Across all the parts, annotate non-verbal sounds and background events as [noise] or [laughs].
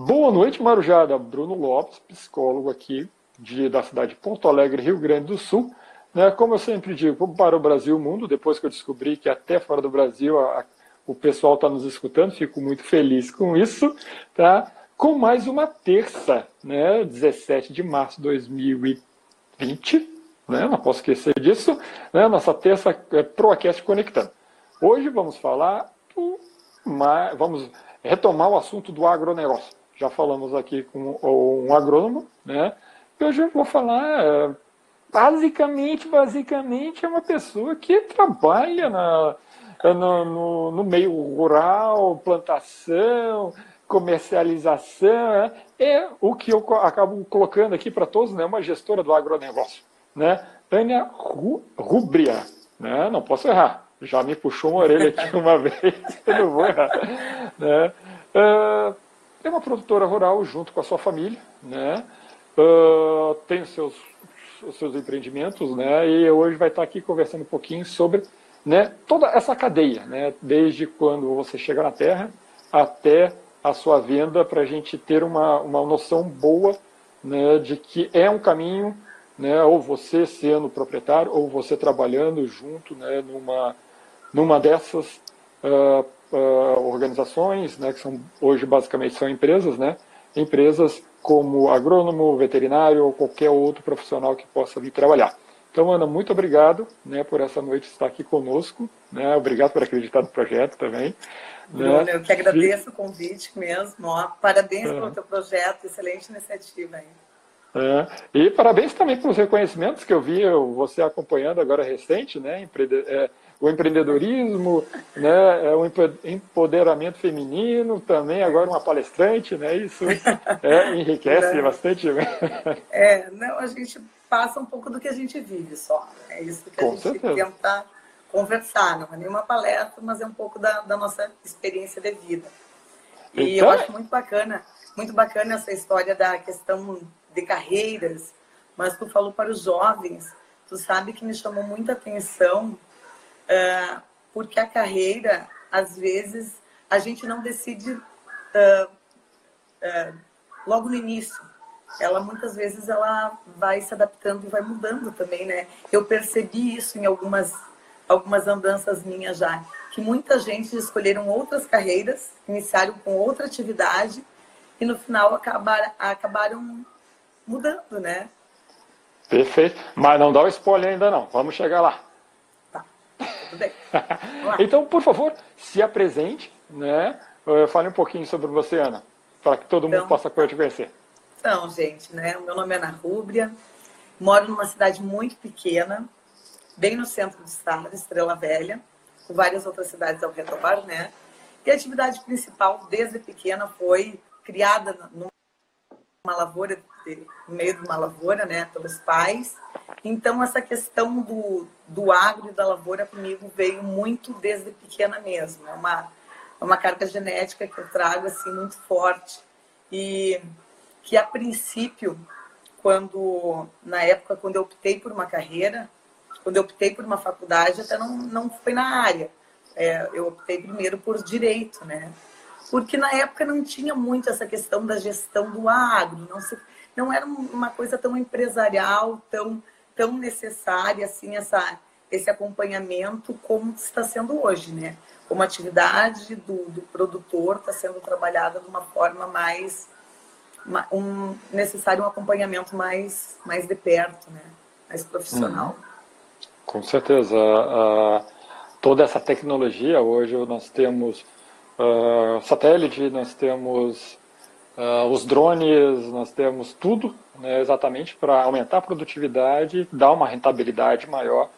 Boa noite, Marujada. Bruno Lopes, psicólogo aqui de, da cidade de Porto Alegre, Rio Grande do Sul. Né, como eu sempre digo, para o Brasil o mundo, depois que eu descobri que até fora do Brasil a, a, o pessoal está nos escutando, fico muito feliz com isso, tá? com mais uma terça, né, 17 de março de 2020, né, não posso esquecer disso, né, nossa terça é ProAcast Conectando. Hoje vamos falar, vamos retomar o assunto do agronegócio. Já falamos aqui com um agrônomo, né, hoje eu vou falar, é, basicamente, basicamente é uma pessoa que trabalha na, no, no, no meio rural, plantação, comercialização, né? é o que eu acabo colocando aqui para todos, né? uma gestora do agronegócio. Né? Tânia Rubria, né? não posso errar, já me puxou uma orelha aqui [laughs] uma vez, eu não vou errar. Né? Uh, é uma produtora rural junto com a sua família, né? Uh, tem os seus, os seus empreendimentos, né? e hoje vai estar aqui conversando um pouquinho sobre né, toda essa cadeia, né? desde quando você chega na terra até a sua venda para a gente ter uma, uma noção boa né, de que é um caminho, né, ou você sendo proprietário, ou você trabalhando junto né, numa, numa dessas uh, uh, organizações, né, que são, hoje basicamente são empresas, né, empresas como agrônomo, veterinário ou qualquer outro profissional que possa vir trabalhar. Então, Ana, muito obrigado né, por essa noite estar aqui conosco. Né, obrigado por acreditar no projeto também. Bruno, né? eu que agradeço e... o convite mesmo. Ó. Parabéns é. pelo teu projeto, excelente iniciativa aí. É. E parabéns também pelos reconhecimentos que eu vi você acompanhando agora recente, né? É, o empreendedorismo, né? É o empoderamento feminino, também agora uma palestrante, né? Isso é, enriquece bastante. É, não, a gente passa um pouco do que a gente vive só. É isso que a Com gente certeza. tenta conversar, não é nenhuma palestra, mas é um pouco da, da nossa experiência de vida. E então... eu acho muito bacana, muito bacana essa história da questão de carreiras, mas tu falou para os jovens, tu sabe que me chamou muita atenção, uh, porque a carreira, às vezes, a gente não decide uh, uh, logo no início. Ela muitas vezes ela vai se adaptando e vai mudando também, né? Eu percebi isso em algumas algumas andanças minhas já, que muita gente escolheram outras carreiras, iniciaram com outra atividade e no final acabaram, acabaram mudando, né? Perfeito. Mas não dá o spoiler ainda não. Vamos chegar lá. Tudo bem. então, por favor, se apresente, né? Eh, fale um pouquinho sobre você, Ana, para que todo então, mundo possa te conhecer. Então, gente, né? Meu nome é Ana Rúbria, moro numa cidade muito pequena, bem no centro do estado, Estrela Velha, com várias outras cidades ao redor, né? E a atividade principal, desde pequena, foi criada numa lavoura, no meio de uma lavoura, né, pelos pais. Então, essa questão do, do agro e da lavoura comigo veio muito desde pequena mesmo. É uma, é uma carga genética que eu trago, assim, muito forte. E que, a princípio, quando, na época, quando eu optei por uma carreira, quando eu optei por uma faculdade, até não, não foi na área. É, eu optei primeiro por direito, né? Porque na época não tinha muito essa questão da gestão do agro, não, se, não era uma coisa tão empresarial, tão, tão necessária, assim, essa, esse acompanhamento como está sendo hoje, né? Como atividade do, do produtor está sendo trabalhada de uma forma mais um necessário um acompanhamento mais mais de perto, né? Mais profissional. Uhum. Com certeza. Toda essa tecnologia, hoje nós temos uh, satélite, nós temos uh, os drones, nós temos tudo né, exatamente para aumentar a produtividade, dar uma rentabilidade maior.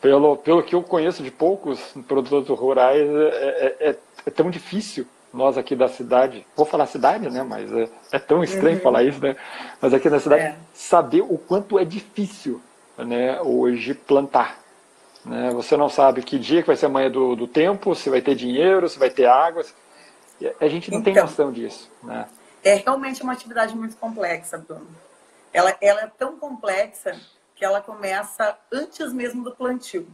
Pelo, pelo que eu conheço de poucos produtores rurais, é, é, é, é tão difícil nós aqui da cidade, vou falar cidade, né? Mas é, é tão estranho uhum. falar isso, né? Mas aqui na cidade, é. saber o quanto é difícil né, hoje plantar. Né? Você não sabe que dia que vai ser amanhã do, do tempo, se vai ter dinheiro, se vai ter água. A gente não então, tem noção disso. Né? É realmente uma atividade muito complexa, Bruno. Ela, ela é tão complexa que ela começa antes mesmo do plantio.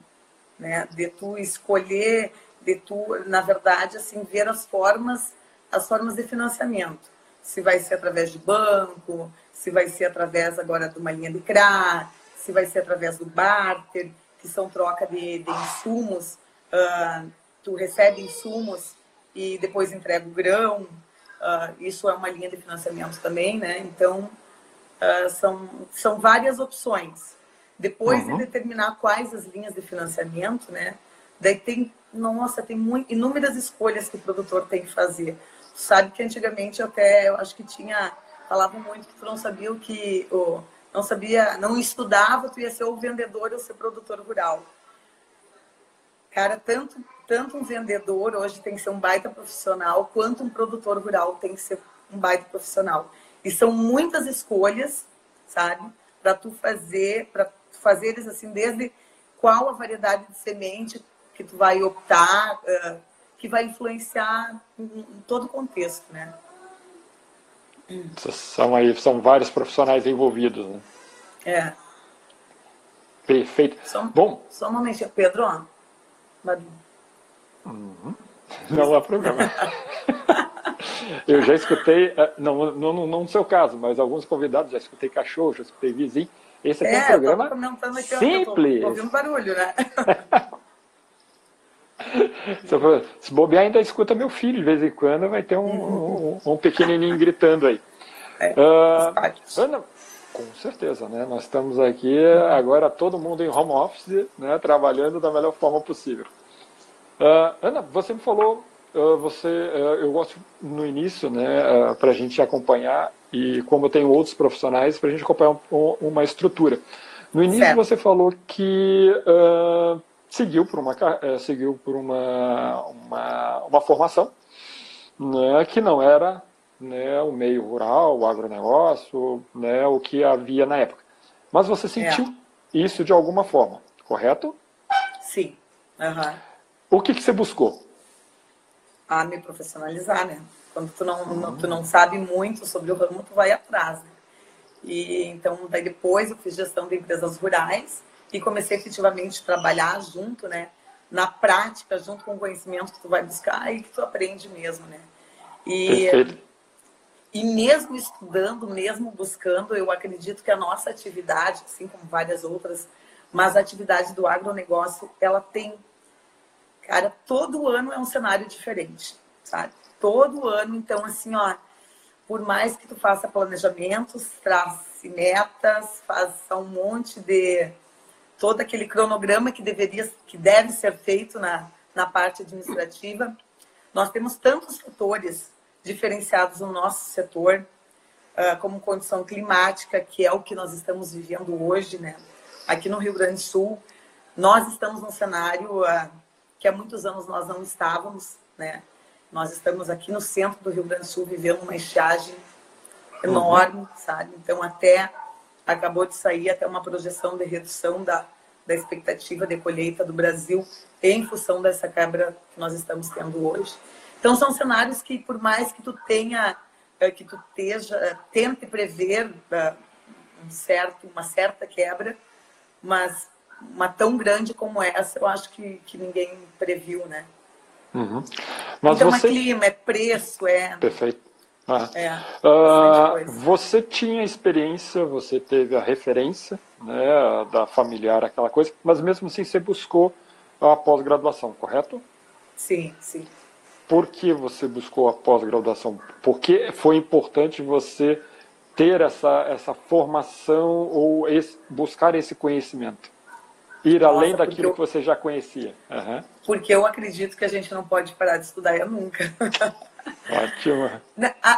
Né? De tu escolher, de tu, na verdade, assim, ver as formas, as formas de financiamento. se vai ser através de banco, se vai ser através agora de uma linha de CRA, se vai ser através do barter, que são troca de, de insumos. Uh, tu recebe insumos e depois entrega o grão. Uh, isso é uma linha de financiamento também, né? Então, uh, são, são várias opções. Depois uhum. de determinar quais as linhas de financiamento, né? Daí tem, nossa, tem muito, inúmeras escolhas que o produtor tem que fazer. Tu sabe que antigamente até, eu acho que tinha, falavam muito que tu não sabia o que, o, não sabia, não estudava, tu ia ser o vendedor ou ser produtor rural. Cara, tanto, tanto um vendedor hoje tem que ser um baita profissional, quanto um produtor rural tem que ser um baita profissional. E são muitas escolhas, sabe? Para tu fazer, para fazer eles assim, desde qual a variedade de semente que tu vai optar, uh, que vai influenciar em, todo o contexto, né? São aí, são vários profissionais envolvidos, né? É. Perfeito. Só, Bom. Só um momentinho, Pedro. Uhum. Não há problema. [laughs] Eu já escutei, eh, não, não, não no seu caso, mas alguns convidados, já escutei cachorro, já escutei vizinho. Esse aqui é, é um programa aqui, simples. Tô, ouvindo barulho, né? [laughs] Se bobear, ainda escuta meu filho de vez em quando, vai ter um, um, um pequenininho gritando aí. É, uh, Ana, com certeza, né? Nós estamos aqui agora todo mundo em home office, né? Trabalhando da melhor forma possível. Uh, Ana, você me falou, uh, você, uh, eu gosto no início, né? para a gente acompanhar e como eu tenho outros profissionais para a gente acompanhar um, uma estrutura. No início certo. você falou que seguiu por uma seguiu por uma uma, uma formação, né? Que não era né, o meio rural, o agronegócio, né, o que havia na época. Mas você sentiu é. isso de alguma forma, correto? Sim. Uhum. O que, que você buscou? A me profissionalizar, né? Quando tu não, uhum. tu não sabe muito sobre o ramo, tu vai atrás. Né? E então, daí depois eu fiz gestão de empresas rurais e comecei efetivamente a trabalhar junto, né? Na prática, junto com o conhecimento que tu vai buscar e que tu aprende mesmo, né? E Perfeito. E mesmo estudando, mesmo buscando, eu acredito que a nossa atividade, assim como várias outras, mas a atividade do agronegócio, ela tem, cara, todo ano é um cenário diferente, sabe? Todo ano, então, assim, ó, por mais que tu faça planejamentos, trace metas, faça um monte de todo aquele cronograma que deveria, que deve ser feito na, na parte administrativa, nós temos tantos fatores diferenciados no nosso setor, uh, como condição climática, que é o que nós estamos vivendo hoje, né? Aqui no Rio Grande do Sul, nós estamos num cenário uh, que há muitos anos nós não estávamos, né? Nós estamos aqui no centro do Rio Grande do Sul vivendo uma estiagem enorme, uhum. sabe? Então, até acabou de sair até uma projeção de redução da, da expectativa de colheita do Brasil em função dessa quebra que nós estamos tendo hoje. Então são cenários que por mais que tu tenha, eh, que tu esteja, eh, tente prever eh, um certo, uma certa quebra, mas uma tão grande como essa, eu acho que, que ninguém previu, né? Uhum. Mas então você... é clima, é preço, é. Perfeito. Ah. É, uh, você tinha experiência, você teve a referência né, da familiar, aquela coisa, mas mesmo assim você buscou a pós-graduação, correto? Sim, sim por que você buscou a pós-graduação? Por que foi importante você ter essa, essa formação ou esse, buscar esse conhecimento? Ir Nossa, além daquilo eu, que você já conhecia. Uhum. Porque eu acredito que a gente não pode parar de estudar nunca. [laughs] Ótimo.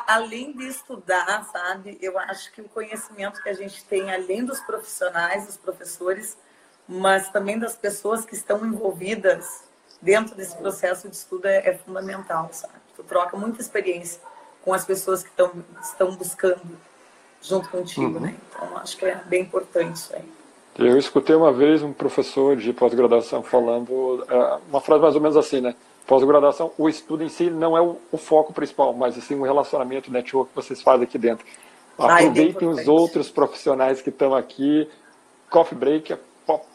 Além de estudar, sabe, eu acho que o conhecimento que a gente tem, além dos profissionais, dos professores, mas também das pessoas que estão envolvidas dentro desse processo de estudo é, é fundamental, sabe? Tu troca muita experiência com as pessoas que tão, estão buscando junto contigo, uhum. né? Então, acho que é bem importante isso aí. Eu escutei uma vez um professor de pós-graduação falando é, uma frase mais ou menos assim, né? Pós-graduação, o estudo em si não é o, o foco principal, mas sim o relacionamento, o network que vocês fazem aqui dentro. Ah, é Aproveitem ah, os outros profissionais que estão aqui. Coffee break,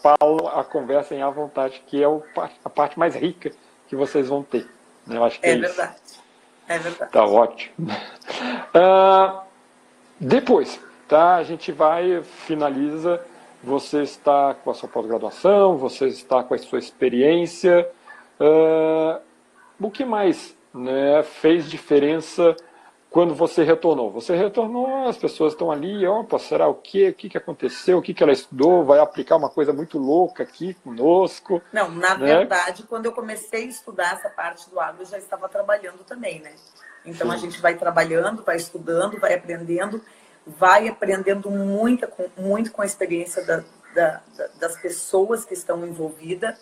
Paulo a conversa em à vontade, que é a parte mais rica que vocês vão ter. Né? Eu acho que é, é verdade. É verdade. Tá ótimo. Uh, [laughs] depois, tá? A gente vai, finaliza. Você está com a sua pós-graduação, você está com a sua experiência. Uh, o que mais né, fez diferença quando você retornou? Você retornou, as pessoas estão ali, opa, será o quê? O que, que aconteceu? O que, que ela estudou? Vai aplicar uma coisa muito louca aqui conosco? Não, na né? verdade, quando eu comecei a estudar essa parte do agro, eu já estava trabalhando também, né? Então Sim. a gente vai trabalhando, vai estudando, vai aprendendo, vai aprendendo muito, muito com a experiência da, da, das pessoas que estão envolvidas.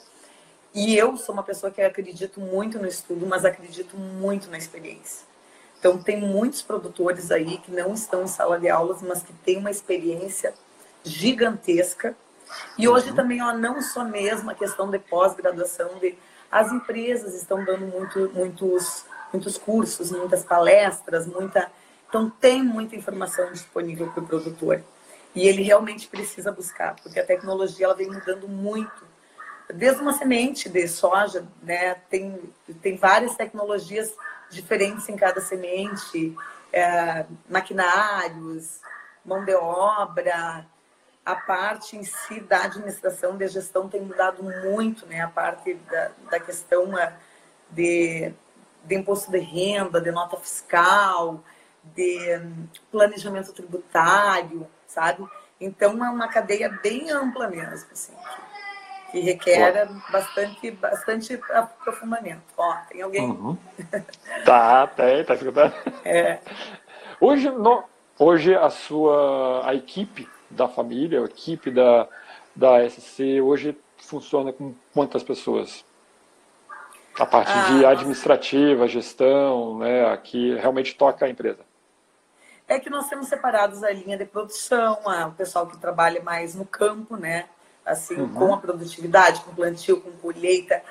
E eu sou uma pessoa que acredito muito no estudo, mas acredito muito na experiência. Então, tem muitos produtores aí que não estão em sala de aulas, mas que têm uma experiência gigantesca. E hoje uhum. também, ó, não só mesmo a questão de pós-graduação, de as empresas estão dando muito, muitos muitos cursos, muitas palestras, muita. Então, tem muita informação disponível para o produtor. E ele realmente precisa buscar, porque a tecnologia ela vem mudando muito. Desde uma semente de soja, né, tem, tem várias tecnologias diferentes em cada semente, é, maquinários, mão de obra, a parte em si da administração de gestão tem mudado muito, né? A parte da, da questão é, de de imposto de renda, de nota fiscal, de hum, planejamento tributário, sabe? Então é uma cadeia bem ampla mesmo, assim, que, requer bastante, bastante aprofundamento. Ó, tem alguém? Uhum. tá, tem, tá escutando? É. Hoje, no, hoje a sua a equipe da família, a equipe da, da SC, hoje funciona com quantas pessoas? A parte ah, de administrativa, gestão, né, que realmente toca a empresa. É que nós temos separados a linha de produção, a, o pessoal que trabalha mais no campo, né? Assim, uhum. com a produtividade, com plantio, com colheita.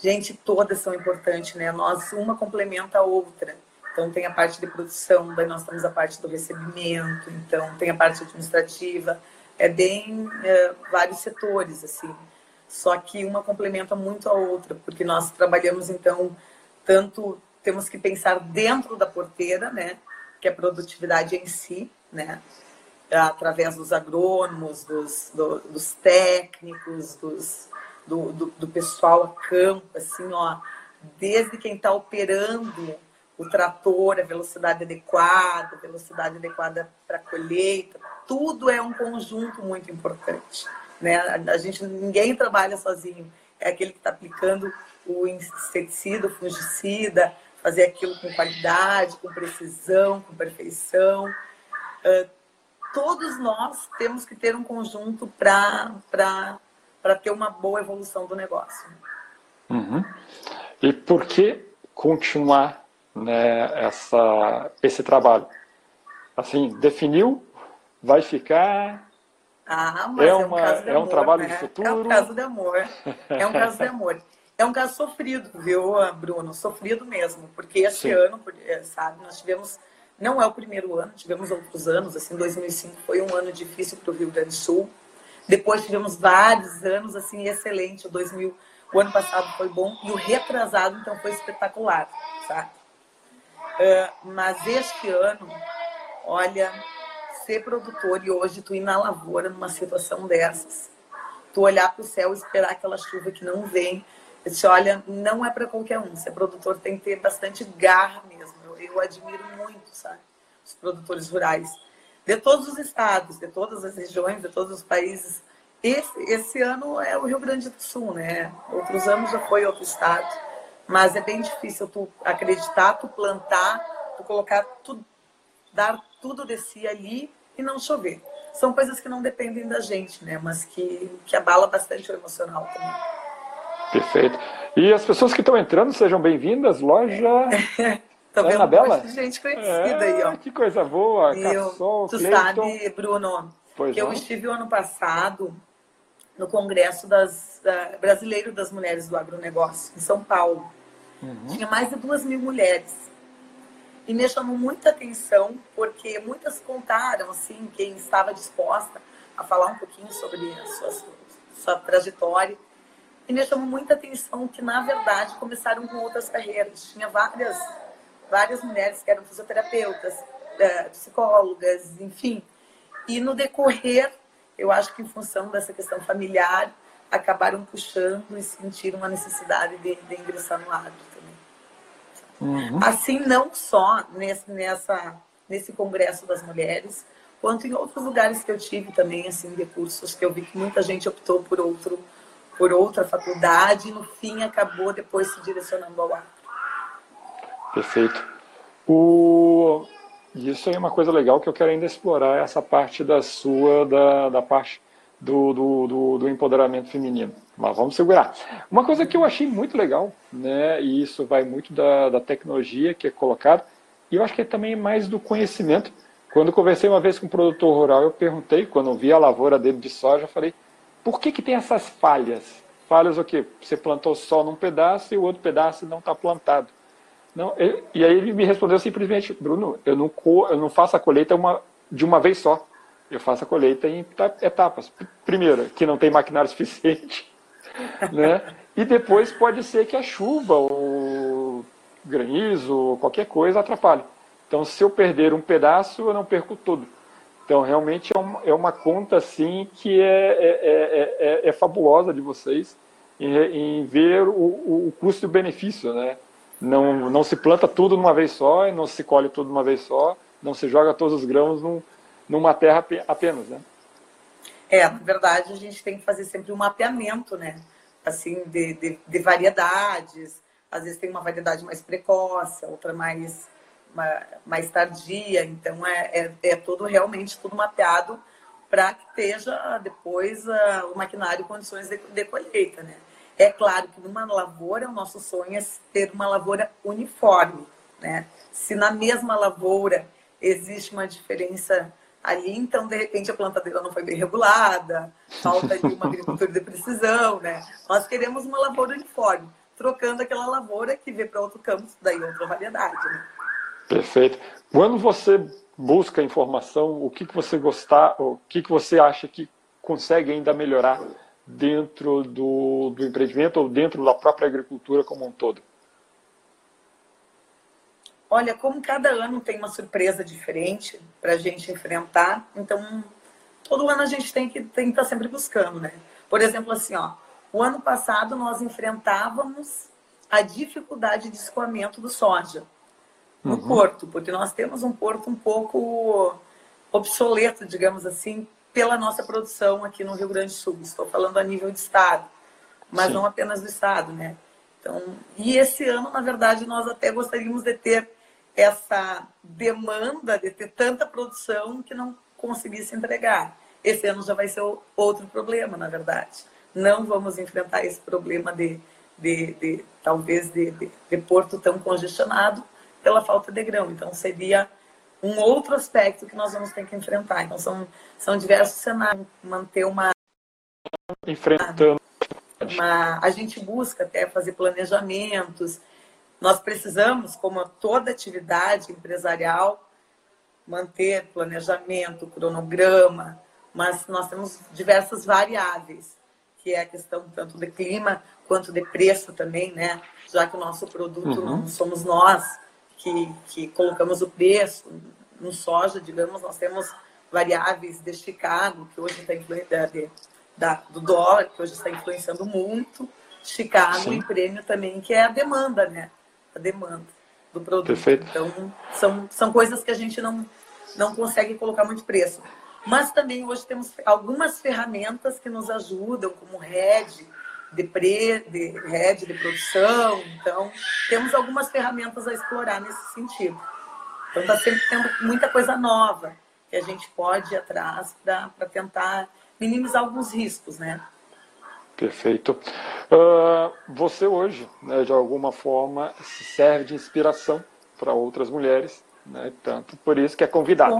Gente, todas são importantes, né? Nós, uma complementa a outra. Então, tem a parte de produção, daí nós temos a parte do recebimento, então, tem a parte administrativa. É bem é, vários setores, assim. Só que uma complementa muito a outra, porque nós trabalhamos então tanto temos que pensar dentro da porteira, né, que é a produtividade em si, né, através dos agrônomos, dos, do, dos técnicos, dos, do, do, do, pessoal a campo, assim, ó, desde quem está operando o trator, a velocidade adequada, a velocidade adequada para colheita, tudo é um conjunto muito importante. Né? A gente, ninguém trabalha sozinho. É aquele que está aplicando o inseticida, o fungicida, fazer aquilo com qualidade, com precisão, com perfeição. Uh, todos nós temos que ter um conjunto para ter uma boa evolução do negócio. Uhum. E por que continuar né, essa, esse trabalho? Assim, definiu, vai ficar, ah, mas é, uma, é um caso de é amor, um trabalho né? de futuro. É um caso de amor. É um caso de [laughs] amor. É um caso sofrido, viu, Bruno? Sofrido mesmo, porque este Sim. ano, eh, sabe, nós tivemos, não é o primeiro ano, tivemos outros anos, assim, 2005 foi um ano difícil para o Rio Grande do Sul. Depois tivemos vários anos, assim, excelente. O 2000, o ano passado foi bom e o retrasado, então, foi espetacular, sabe? Uh, mas este ano, olha, ser produtor e hoje tu ir na lavoura numa situação dessas, tu olhar para o céu e esperar aquela chuva que não vem, você olha, não é para qualquer um. Ser produtor tem que ter bastante garra mesmo. Eu, eu admiro muito, sabe? Os produtores rurais. De todos os estados, de todas as regiões, de todos os países. Esse, esse ano é o Rio Grande do Sul, né? Outros anos já foi outro estado. Mas é bem difícil tu acreditar, tu plantar, tu colocar tudo, dar tudo de si ali e não chover. São coisas que não dependem da gente, né? Mas que, que abala bastante o emocional também. Perfeito. E as pessoas que estão entrando, sejam bem-vindas. Loja. [laughs] Tô vendo Anabela? Um gente conhecida é, aí, ó. Que coisa boa. Eu, Cassol, tu Clayton. sabe, Bruno, pois que não? eu estive o ano passado no Congresso das, da, Brasileiro das Mulheres do Agronegócio, em São Paulo. Uhum. Tinha mais de duas mil mulheres. E me chamou muita atenção, porque muitas contaram, assim, quem estava disposta a falar um pouquinho sobre a sua, sua trajetória. E me chamou muita atenção que, na verdade, começaram com outras carreiras. Tinha várias várias mulheres que eram fisioterapeutas, é, psicólogas, enfim. E no decorrer, eu acho que em função dessa questão familiar, acabaram puxando e sentiram a necessidade de, de ingressar no agro também. Uhum. Assim, não só nesse, nessa, nesse Congresso das Mulheres, quanto em outros lugares que eu tive também, assim, de cursos, que eu vi que muita gente optou por outro por outra faculdade e no fim acabou depois se direcionando ao agro. Perfeito. O... Isso é uma coisa legal que eu quero ainda explorar, essa parte da sua, da, da parte do, do, do, do, empoderamento feminino. Mas vamos segurar. Uma coisa que eu achei muito legal, né, e isso vai muito da, da tecnologia que é colocada, e eu acho que é também mais do conhecimento. Quando conversei uma vez com um produtor rural, eu perguntei, quando eu vi a lavoura dele de soja, eu falei, por que, que tem essas falhas? Falhas o quê? Você plantou só num pedaço e o outro pedaço não está plantado. Não, e aí ele me respondeu simplesmente, Bruno, eu não, eu não faço a colheita uma, de uma vez só. Eu faço a colheita em etapas. Primeiro, que não tem maquinário [laughs] suficiente. Né? E depois pode ser que a chuva, ou granizo, qualquer coisa atrapalhe. Então, se eu perder um pedaço, eu não perco tudo. Então, realmente é uma, é uma conta assim que é, é, é, é fabulosa de vocês em, em ver o, o, custo e o benefício, né? Não, não se planta tudo numa vez só, não se colhe tudo numa vez só, não se joga todos os grãos num, numa terra apenas, né? É, na verdade, a gente tem que fazer sempre um mapeamento, né? Assim, de, de, de variedades. Às vezes tem uma variedade mais precoce, outra mais, mais tardia. Então, é, é, é tudo realmente tudo mapeado para que esteja depois uh, o maquinário em condições de, de colheita, né? É claro que numa lavoura, o nosso sonho é ter uma lavoura uniforme. Né? Se na mesma lavoura existe uma diferença ali, então de repente a plantadeira não foi bem regulada, falta de uma agricultura de precisão. Né? Nós queremos uma lavoura uniforme, trocando aquela lavoura que vê para outro campo, daí outra variedade. Né? Perfeito. Quando você busca informação, o que, que você gostar, o que, que você acha que consegue ainda melhorar dentro do, do empreendimento ou dentro da própria agricultura como um todo? Olha, como cada ano tem uma surpresa diferente para a gente enfrentar, então todo ano a gente tem que, tem que estar tá sempre buscando, né? Por exemplo, assim, ó, o ano passado nós enfrentávamos a dificuldade de escoamento do soja no uhum. porto, porque nós temos um porto um pouco obsoleto, digamos assim, pela nossa produção aqui no Rio Grande do Sul. Estou falando a nível de Estado, mas Sim. não apenas do Estado, né? Então, e esse ano, na verdade, nós até gostaríamos de ter essa demanda, de ter tanta produção que não conseguisse entregar. Esse ano já vai ser outro problema, na verdade. Não vamos enfrentar esse problema de, de, de talvez, de, de, de porto tão congestionado pela falta de grão. Então, seria um outro aspecto que nós vamos ter que enfrentar. Então, são, são diversos cenários. Manter uma. Enfrentando. Uma, a gente busca até fazer planejamentos. Nós precisamos, como toda atividade empresarial, manter planejamento, cronograma, mas nós temos diversas variáveis, que é a questão tanto de clima quanto de preço também, né? Já que o nosso produto uhum. não somos nós que, que colocamos o preço, no soja, digamos, nós temos variáveis de Chicago, que hoje está influenciando, da, do dólar, que hoje está influenciando muito, Chicago Sim. e prêmio também, que é a demanda, né? A demanda do produto. Perfeito. Então, são, são coisas que a gente não, não consegue colocar muito preço. Mas também hoje temos algumas ferramentas que nos ajudam, como rede de, pre, de rede de produção. Então, temos algumas ferramentas a explorar nesse sentido. Então está sempre tendo muita coisa nova que a gente pode ir atrás para tentar minimizar alguns riscos, né? Perfeito. Uh, você hoje, né, de alguma forma, se serve de inspiração para outras mulheres, né, tanto por isso que é convidado.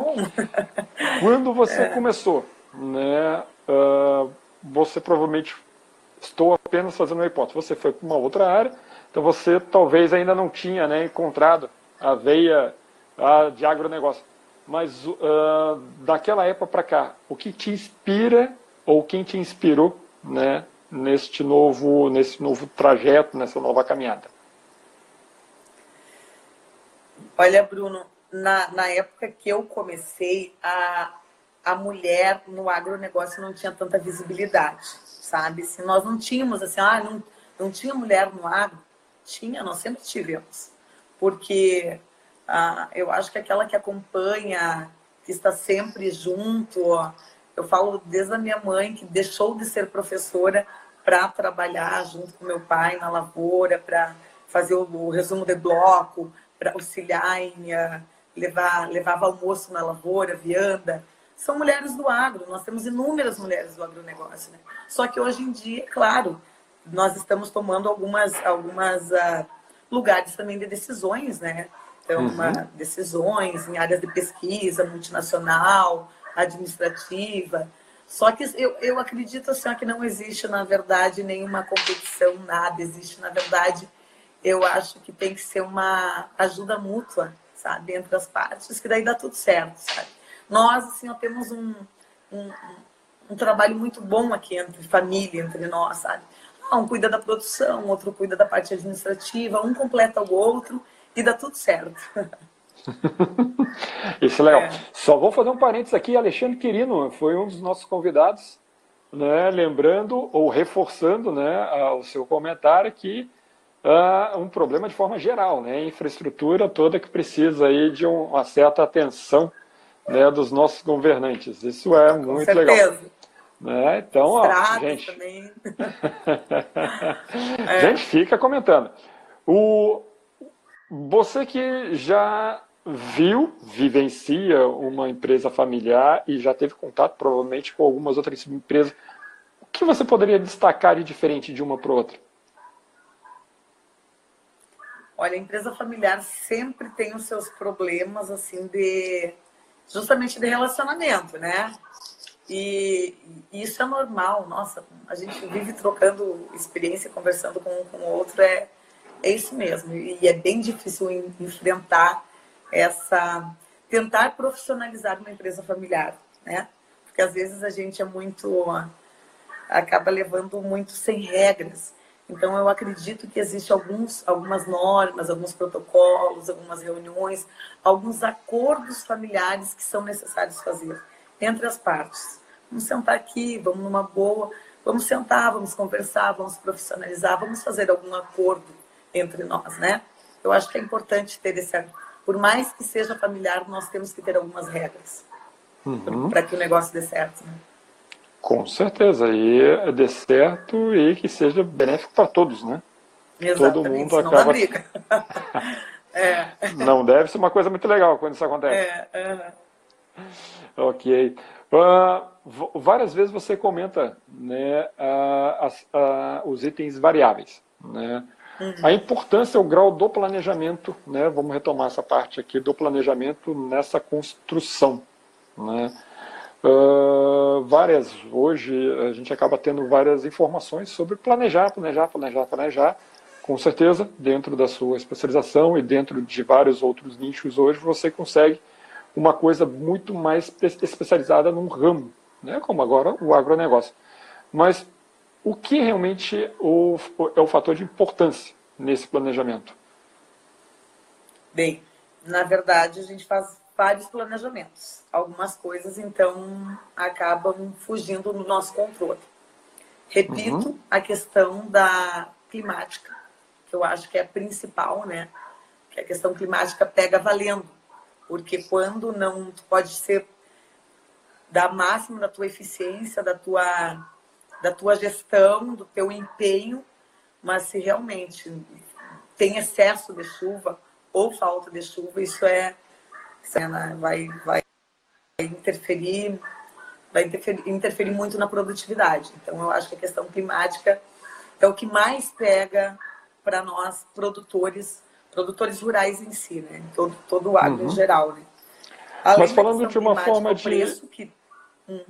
Quando você [laughs] é. começou, né, uh, você provavelmente, estou apenas fazendo uma hipótese, você foi para uma outra área, então você talvez ainda não tinha né, encontrado a veia uh, de agronegócio. Mas uh, daquela época para cá, o que te inspira ou quem te inspirou né, neste novo, nesse novo trajeto, nessa nova caminhada? Olha, Bruno, na, na época que eu comecei, a, a mulher no agronegócio não tinha tanta visibilidade, sabe? Se nós não tínhamos assim, ah, não, não tinha mulher no agro, tinha, nós sempre tivemos. Porque ah, eu acho que aquela que acompanha, que está sempre junto, ó, eu falo desde a minha mãe, que deixou de ser professora para trabalhar junto com meu pai na lavoura, para fazer o, o, resumo de bloco, para auxiliar em uh, levar, levava almoço na lavoura, vianda. São mulheres do agro, nós temos inúmeras mulheres do agronegócio. Né? Só que hoje em dia, claro, nós estamos tomando algumas, algumas uh, lugares também de decisões, né? Então, uhum. decisões em áreas de pesquisa, multinacional, administrativa. Só que eu, eu acredito assim, que não existe, na verdade, nenhuma competição, nada. Existe, na verdade, eu acho que tem que ser uma ajuda mútua, sabe, entre as partes, que daí dá tudo certo, sabe? Nós, assim, ó, temos um, um, um trabalho muito bom aqui entre família, entre nós, sabe? Um cuida da produção, outro cuida da parte administrativa, um completa o outro e dá tudo certo. [laughs] Isso é legal. É. Só vou fazer um parênteses aqui, Alexandre Quirino foi um dos nossos convidados, né, lembrando ou reforçando né, o seu comentário que uh, um problema de forma geral, né, infraestrutura toda que precisa aí de uma certa atenção né, dos nossos governantes. Isso é Com muito certeza. legal. Né? Então, ó, gente, [laughs] é. gente, fica comentando. O, você que já viu, vivencia uma empresa familiar e já teve contato provavelmente com algumas outras empresas, o que você poderia destacar de diferente de uma para outra? Olha, a empresa familiar sempre tem os seus problemas assim de justamente de relacionamento, né? E, isso é normal, nossa, a gente vive trocando experiência, conversando com um com o outro, é, é isso mesmo. E é bem difícil enfrentar essa. tentar profissionalizar uma empresa familiar, né? Porque às vezes a gente é muito. acaba levando muito sem regras. Então, eu acredito que existem alguns, algumas normas, alguns protocolos, algumas reuniões, alguns acordos familiares que são necessários fazer entre as partes. Vamos sentar aqui, vamos numa boa, vamos sentar, vamos conversar, vamos profissionalizar, vamos fazer algum acordo entre nós, né? Eu acho que é importante ter esse por mais que seja familiar, nós temos que ter algumas regras uhum. para que o negócio dê certo. Né? Com certeza, e dê certo e que seja benéfico para todos, né? Exatamente, Todo mundo acaba. Dá briga. [laughs] é. Não deve ser uma coisa muito legal quando isso acontece. É, Ok. Uh, várias vezes você comenta né, uh, uh, os itens variáveis. Né? Uhum. A importância, o grau do planejamento, né? vamos retomar essa parte aqui do planejamento nessa construção. Né? Uh, várias, hoje a gente acaba tendo várias informações sobre planejar, planejar, planejar, planejar. Com certeza, dentro da sua especialização e dentro de vários outros nichos hoje, você consegue uma coisa muito mais especializada num ramo, né? como agora o agronegócio. Mas o que realmente o, é o fator de importância nesse planejamento? Bem, na verdade, a gente faz vários planejamentos. Algumas coisas, então, acabam fugindo do nosso controle. Repito, uhum. a questão da climática, que eu acho que é a principal, né? Que a questão climática pega valendo. Porque quando não pode ser da máxima da tua eficiência, da tua da tua gestão, do teu empenho, mas se realmente tem excesso de chuva ou falta de chuva, isso é vai, vai interferir vai interferir, interferir muito na produtividade. Então, eu acho que a questão climática é o que mais pega para nós produtores, produtores rurais em si, né? Todo, todo o agro uhum. em geral, né? Mas falando de uma forma de preço que Hum.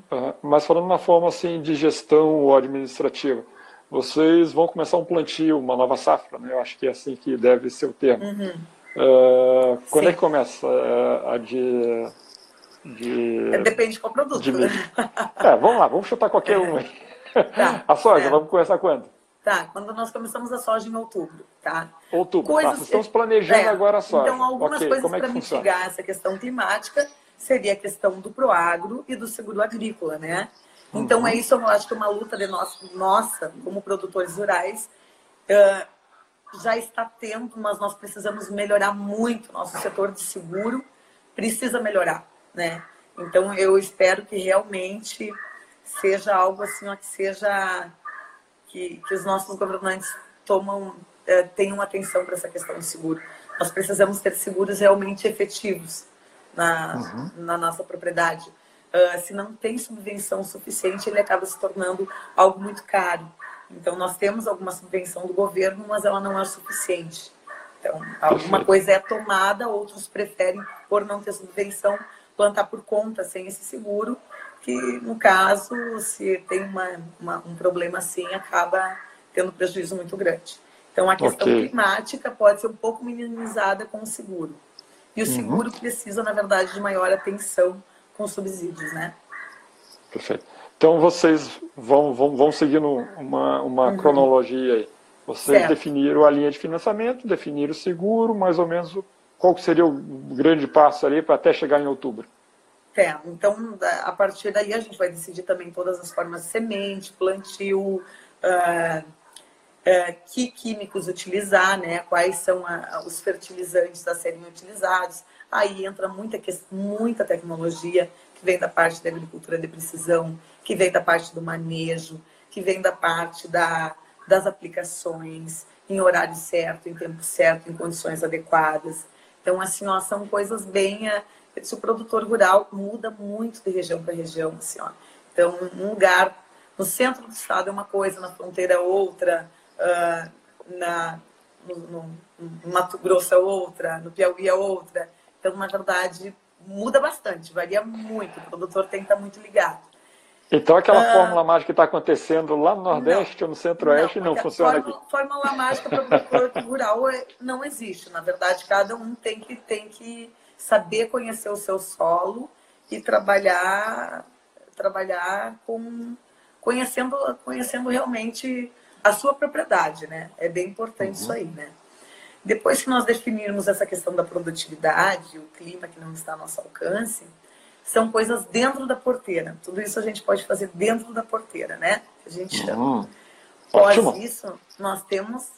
Mas falando uma forma assim de gestão ou administrativa, vocês vão começar um plantio, uma nova safra, né? Eu acho que é assim que deve ser o termo. Uhum. Uh, quando Sim. é que começa a de, de... É, depende qual produto. De... é, vamos lá, vamos chutar qualquer é. um aí. Tá. [laughs] A soja, é. vamos começar quando? Tá, quando nós começamos a soja em outubro, tá? Outubro, tá, coisas, tá. Estamos planejando é, agora a soja. Então, algumas okay. coisas é para mitigar essa questão climática seria a questão do proagro e do seguro agrícola, né? Então, uhum. é isso, eu acho que é uma luta de nós, nossa, como produtores rurais, uh, já está tendo, mas nós precisamos melhorar muito. Nosso setor de seguro precisa melhorar, né? Então, eu espero que realmente seja algo assim, ó, que seja que, que os nossos governantes tomam, é, tenham atenção para essa questão de seguro. Nós precisamos ter seguros realmente efetivos na, uhum. na nossa propriedade. Uh, se não tem subvenção suficiente, ele acaba se tornando algo muito caro. Então, nós temos alguma subvenção do governo, mas ela não é suficiente. Então, alguma coisa é tomada, outros preferem, por não ter subvenção, plantar por conta sem esse seguro que, no caso, se tem uma, uma, um problema assim, acaba tendo prejuízo muito grande. Então, a questão okay. climática pode ser um pouco minimizada com o seguro. E o uhum. seguro precisa, na verdade, de maior atenção com subsídios, né? Perfeito. Então, vocês vão, vão, vão seguindo uma, uma uhum. cronologia aí. Vocês certo. definiram a linha de financiamento, definiram o seguro, mais ou menos qual seria o grande passo ali para até chegar em outubro? É, então, a partir daí a gente vai decidir também todas as formas de semente, plantio, uh, uh, que químicos utilizar, né? quais são a, os fertilizantes a serem utilizados. Aí entra muita, muita tecnologia que vem da parte da agricultura de precisão, que vem da parte do manejo, que vem da parte da, das aplicações em horário certo, em tempo certo, em condições adequadas. Então, assim, ó, são coisas bem uh, se o produtor rural muda muito de região para região, assim, ó. Então, um lugar no centro do estado é uma coisa, na fronteira é outra, uh, na, no, no, Mato Grosso é outra, no Piauí é outra. Então, na verdade, muda bastante, varia muito. O produtor tem que estar muito ligado. Então, aquela uh, fórmula mágica que está acontecendo lá no Nordeste não, ou no Centro-Oeste não, não funciona fórmula, aqui? Fórmula mágica para o produtor rural é, não existe. Na verdade, cada um tem que, tem que saber conhecer o seu solo e trabalhar trabalhar com conhecendo conhecendo realmente a sua propriedade, né? É bem importante uhum. isso aí, né? Depois que nós definirmos essa questão da produtividade, o clima que não está ao nosso alcance, são coisas dentro da porteira. Tudo isso a gente pode fazer dentro da porteira, né? A gente chama. Uhum. Pós Ótimo. isso, nós temos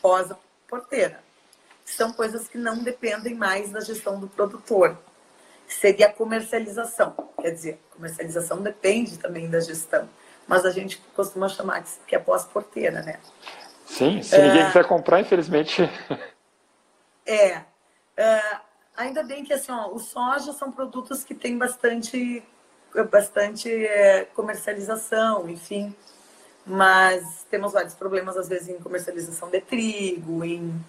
pós-porteira são coisas que não dependem mais da gestão do produtor. Seria a comercialização. Quer dizer, comercialização depende também da gestão. Mas a gente costuma chamar que é pós-porteira, né? Sim, se ninguém uh, quiser comprar, infelizmente. É. Uh, ainda bem que assim, ó, o soja são produtos que têm bastante, bastante é, comercialização, enfim. Mas temos vários problemas, às vezes, em comercialização de trigo, em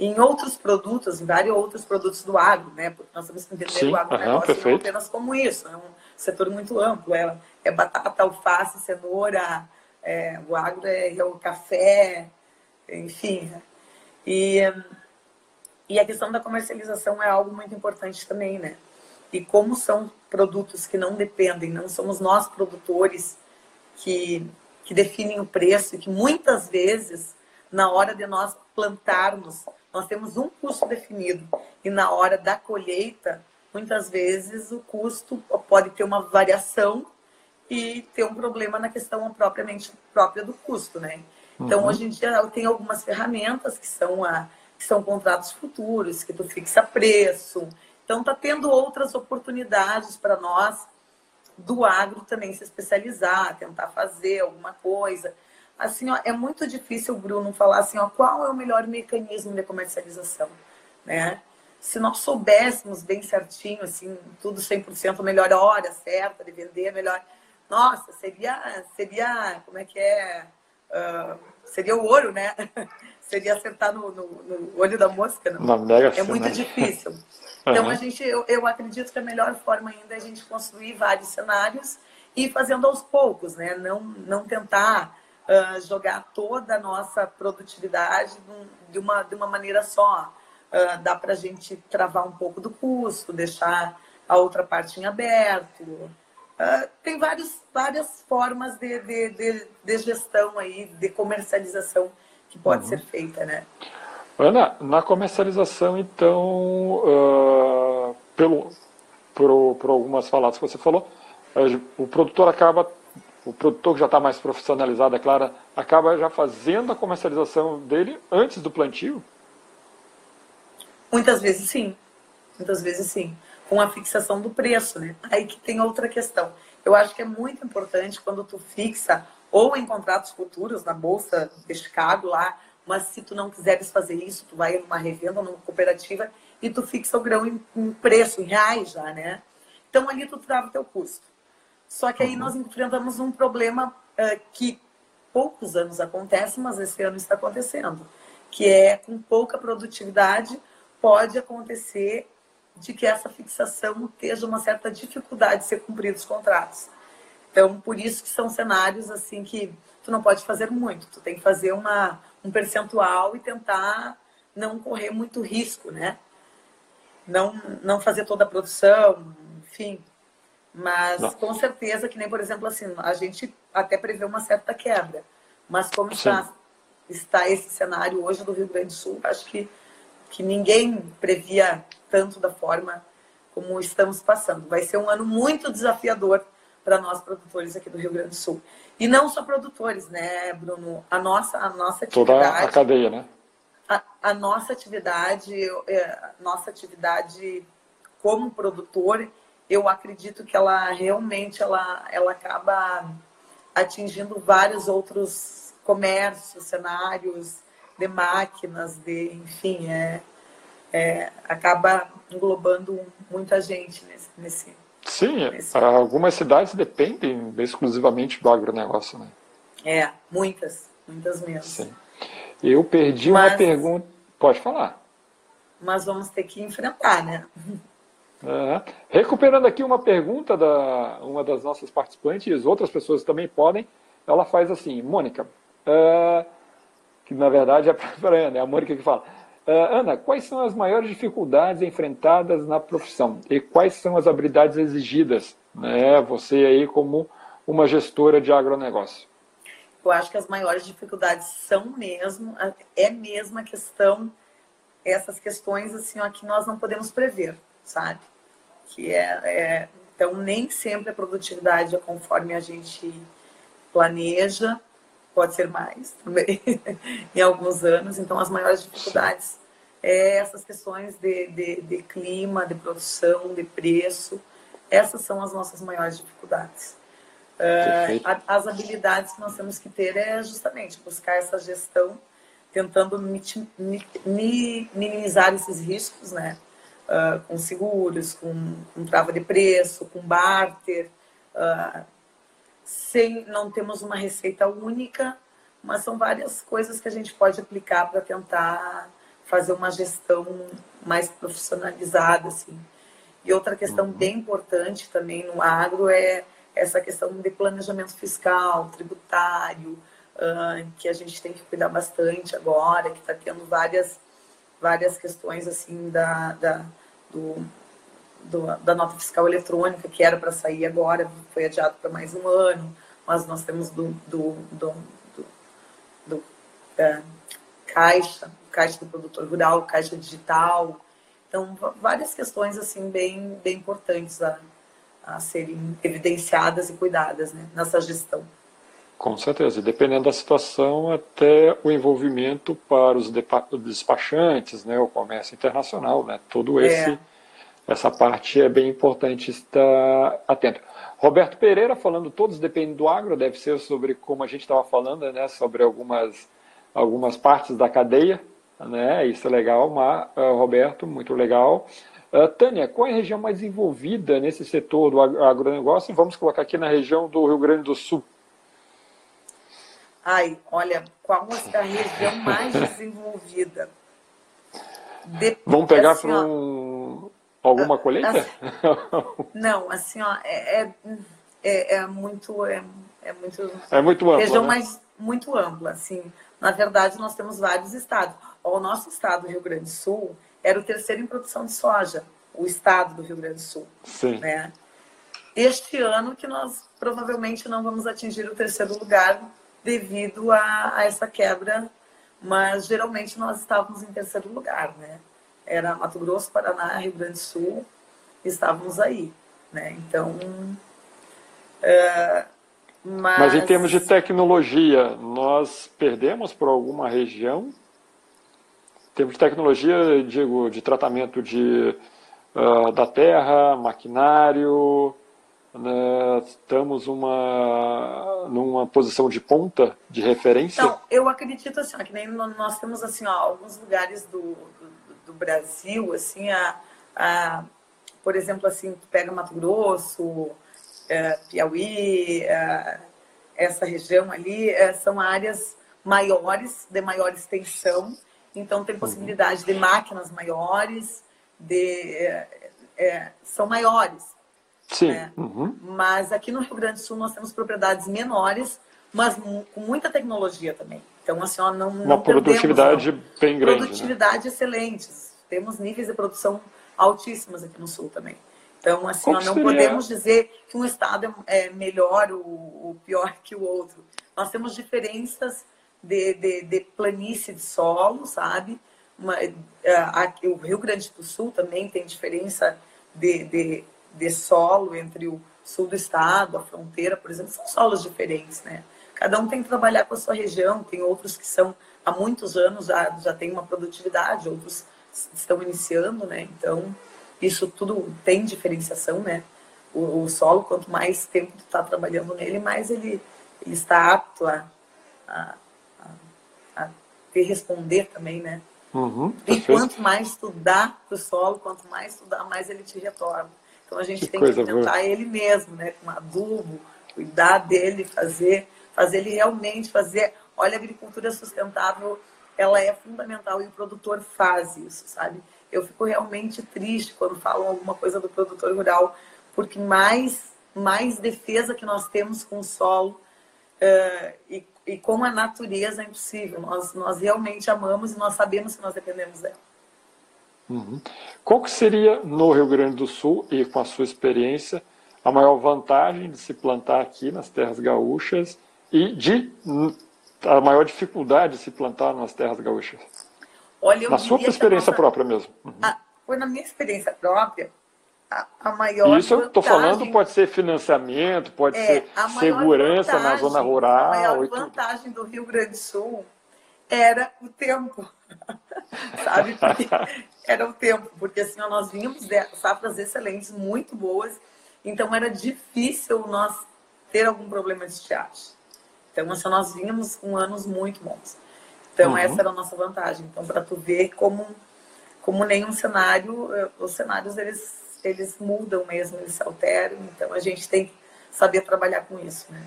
em outros produtos, em vários outros produtos do agro, né? Porque nós temos que entender Sim, o agronegócio uhum, não apenas como isso, é um setor muito amplo, é, é batata, alface, cenoura, é, o agro é, é, o café, enfim. E, e a questão da comercialização é algo muito importante também, né? E como são produtos que não dependem, não somos nós produtores que, que definem o preço e que muitas vezes, na hora de nós plantarmos nós temos um custo definido e na hora da colheita, muitas vezes o custo pode ter uma variação e ter um problema na questão propriamente própria do custo, né? Então, uhum. hoje em dia, tem algumas ferramentas que são, a, que são contratos futuros, que tu fixa preço. Então, está tendo outras oportunidades para nós do agro também se especializar, tentar fazer alguma coisa assim, ó, é muito difícil Bruno falar assim, ó, qual é o melhor mecanismo de comercialização, né? Se nós soubéssemos bem certinho, assim, tudo 100% melhor hora certa de vender, melhor... Nossa, seria, seria, como é que é? Uh, seria o ouro, né? Seria acertar no, no, no, olho da mosca, não? é muito difícil. [laughs] Então, uhum. a gente, eu, eu acredito que a melhor forma ainda é a gente construir vários cenários e ir fazendo aos poucos, né? Não, não tentar uh, jogar toda a nossa produtividade de uma, de uma maneira só. Uh, dá para a gente travar um pouco do custo, deixar a outra parte em aberto. Uh, tem vários, várias formas de, de, de, de, gestão aí, de comercialização que pode uhum. ser feita, né? Ana, na comercialização, então, uh, pelo, por, por algumas faladas que você falou, o produtor acaba, o produtor que já está mais profissionalizado, é claro, acaba já fazendo a comercialização dele antes do plantio? Muitas vezes sim, muitas vezes sim, com a fixação do preço, né? Aí que tem outra questão. Eu acho que é muito importante quando tu fixa ou em contratos futuros na bolsa de Chicago lá, mas se tu não quiseres fazer isso, tu vai numa revenda, numa cooperativa e tu fixa o grão em, em preço, em reais já, né? Então ali tu trava o teu custo. Só que aí nós enfrentamos um problema uh, que poucos anos acontece, mas esse ano está acontecendo, que é com pouca produtividade pode acontecer de que essa fixação tenha uma certa dificuldade de ser cumpridos os contratos. Então, por isso que são cenários assim que tu não pode fazer muito, tu tem que fazer uma, um percentual e tentar não correr muito risco, né? Não, não fazer toda a produção, enfim, mas Não. com certeza que nem, por exemplo, assim, a gente até prevê uma certa quebra. Mas como está, está esse cenário hoje do Rio Grande do Sul, acho que, que ninguém previa tanto da forma como estamos passando. Vai ser um ano muito desafiador para nós produtores aqui do Rio Grande do Sul. E não só produtores, né, Bruno? A nossa, a nossa atividade... Toda a cadeia, né? A, a nossa atividade, é, a nossa atividade como produtor eu acredito que ela realmente ela, ela acaba atingindo vários outros comércios, cenários de máquinas, de enfim, é, é acaba englobando muita gente nesse, nesse Sim, nesse... algumas cidades dependem exclusivamente do agronegócio, né? É, muitas, muitas mesmo. Sim. Eu perdi Mas... uma pergunta. Pode falar. Mas vamos ter que enfrentar, né? É. Recuperando aqui uma pergunta da uma das nossas participantes, outras pessoas também podem. Ela faz assim, Mônica, uh, que na verdade é para a Ana, é a Mônica que fala. Uh, Ana, quais são as maiores dificuldades enfrentadas na profissão e quais são as habilidades exigidas, né, você aí como uma gestora de agronegócio? Eu acho que as maiores dificuldades são mesmo, é mesmo a questão, essas questões assim, ó, que nós não podemos prever, sabe? que é, é, então nem sempre a produtividade é conforme a gente planeja, pode ser mais também [laughs] em alguns anos. Então as maiores dificuldades é essas questões de, de, de clima, de produção, de preço. Essas são as nossas maiores dificuldades. Uh, as habilidades que nós temos que ter é justamente buscar essa gestão, tentando minimizar esses riscos, né? uh, com seguros, com, com, trava de preço, com barter. Uh, sem, não temos uma receita única, mas são várias coisas que a gente pode aplicar para tentar fazer uma gestão mais profissionalizada. Assim. E outra questão uhum. bem importante também no agro é essa questão de planejamento fiscal, tributário, uh, que a gente tem que cuidar bastante agora, que está tendo várias, várias questões assim da, da, do, do, da nota fiscal eletrônica, que era para sair agora, foi adiado para mais um ano, mas nós temos do, do, do, do, do é, Caixa, Caixa do Produtor Rural, Caixa Digital. Então, várias questões assim bem, bem importantes a, a serem evidenciadas e cuidadas né, nessa gestão. Com certeza, dependendo da situação, até o envolvimento para os despachantes, né, o comércio internacional, né, todo é. esse, é. essa parte é bem importante estar atento. Roberto Pereira falando, todos dependem do agro, deve ser sobre como a gente estava falando, né, sobre algumas, algumas partes da cadeia, né, isso é legal, mas, uh, Roberto, muito legal. Uh, Tânia, qual é a região mais envolvida nesse setor do agronegócio? Vamos colocar aqui na região do Rio Grande do Sul. Ai, olha, qual a região mais desenvolvida? De, Vamos pegar assim, para um, alguma colheita? Assim, não, assim, ó, é, é, é, é, muito. É, é muito. É muito ampla. Região né? mais muito ampla, assim. Na verdade, nós temos vários estados. O nosso estado, Rio Grande do Sul, era o terceiro em produção de soja, o estado do Rio Grande do Sul. Sim. Né? este ano que nós provavelmente não vamos atingir o terceiro lugar devido a, a essa quebra, mas geralmente nós estávamos em terceiro lugar, né? Era Mato Grosso, Paraná, Rio Grande do Sul, estávamos aí, né? Então, é, mas... mas em termos de tecnologia, nós perdemos por alguma região? Termos de tecnologia, digo, de tratamento de, uh, da terra, maquinário, né, estamos uma, numa posição de ponta de referência? Então, eu acredito assim, ó, que nem nós temos assim, ó, alguns lugares do, do, do, Brasil, assim, a, a, por exemplo, assim, pega Mato Grosso, é, Piauí, é, essa região ali, é, são áreas maiores, de maior extensão, então tem uhum. possibilidade de máquinas maiores, de, é, é, são maiores. Sim. Né? Uhum. Mas aqui no Rio Grande do Sul nós temos propriedades menores, mas com muita tecnologia também. Então, assim, ó, não. Uma não produtividade perdemos, bem grande. Né? Produtividade né? excelentes. Temos níveis de produção altíssimos aqui no Sul também. Então, assim, ó, não seria? podemos dizer que um estado é, é melhor ou pior que o outro. Nós temos diferenças de, de, de planície de solo, sabe? Uma, a, o Rio Grande do Sul também tem diferença de, de de solo entre o sul do estado, a fronteira, por exemplo, são solos diferentes, né? Cada um tem que trabalhar com a sua região, tem outros que são há muitos anos já, já tem uma produtividade, outros estão iniciando, né? Então, isso tudo tem diferenciação, né? O, o solo, quanto mais tempo tu está trabalhando nele, mais ele, ele está apto a, a, a, a te responder também, né? Uhum, e quanto mais tu dá pro solo, quanto mais tu dá, mais ele te retorna. Então a gente que tem que alimentar boa. ele mesmo, né? Com adubo, cuidar dele, fazer, fazer ele realmente fazer. Olha, a agricultura sustentável, ela é fundamental e o produtor faz isso, sabe? Eu fico realmente triste quando falam alguma coisa do produtor rural, porque mais, mais defesa que nós temos com o solo uh, e, e com a natureza é impossível. Nós, nós realmente amamos e nós sabemos que nós dependemos dela. Uhum. Qual que seria, no Rio Grande do Sul, e com a sua experiência, a maior vantagem de se plantar aqui nas terras gaúchas e de a maior dificuldade de se plantar nas terras gaúchas? Olha, na sua experiência nossa... própria mesmo. Uhum. A, foi na minha experiência própria, a, a maior Isso eu estou falando pode ser financiamento, pode é, ser segurança vantagem, na zona rural. A maior vantagem do Rio Grande do Sul era o tempo. [laughs] Sabe? Porque era o tempo, porque assim, nós vínhamos de safras excelentes, muito boas, então era difícil nós ter algum problema de estiagem. Então, assim, nós vínhamos com anos muito bons. Então, uhum. essa era a nossa vantagem. Então, para tu ver como, como nenhum cenário, eh, os cenários eles, eles mudam mesmo, eles se alteram. Então, a gente tem que saber trabalhar com isso, né?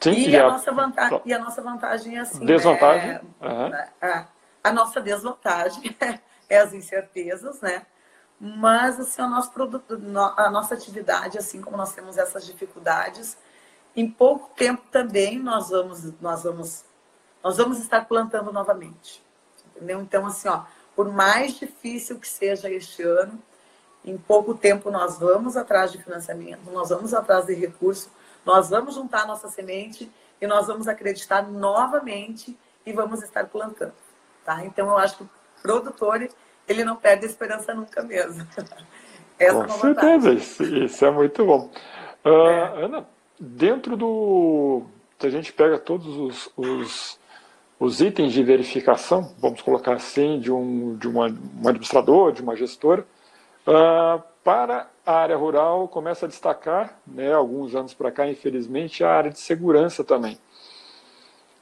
Sim, e, a, a, nossa vantagem, e a nossa vantagem é assim. Desvantagem? Né? Uhum. A, a, nossa desvantagem [laughs] é as incertezas, né? Mas assim, o nosso produto, a nossa atividade, assim como nós temos essas dificuldades, em pouco tempo também nós vamos, nós vamos, nós vamos estar plantando novamente. Entendeu? Então, assim, ó, por mais difícil que seja este ano, em pouco tempo nós vamos atrás de financiamento, nós vamos atrás de recurso, nós vamos juntar nossa semente e nós vamos acreditar novamente e vamos estar plantando. Tá? Então, eu acho que o produtor ele não perde a esperança nunca mesmo. [laughs] Essa Com certeza, isso, isso, é muito bom. Uh, é. Ana, dentro do. Se a gente pega todos os, os, os, itens de verificação, vamos colocar assim, de um, de uma, um administrador, de uma gestora, uh, para a área rural começa a destacar, né, alguns anos para cá, infelizmente, a área de segurança também.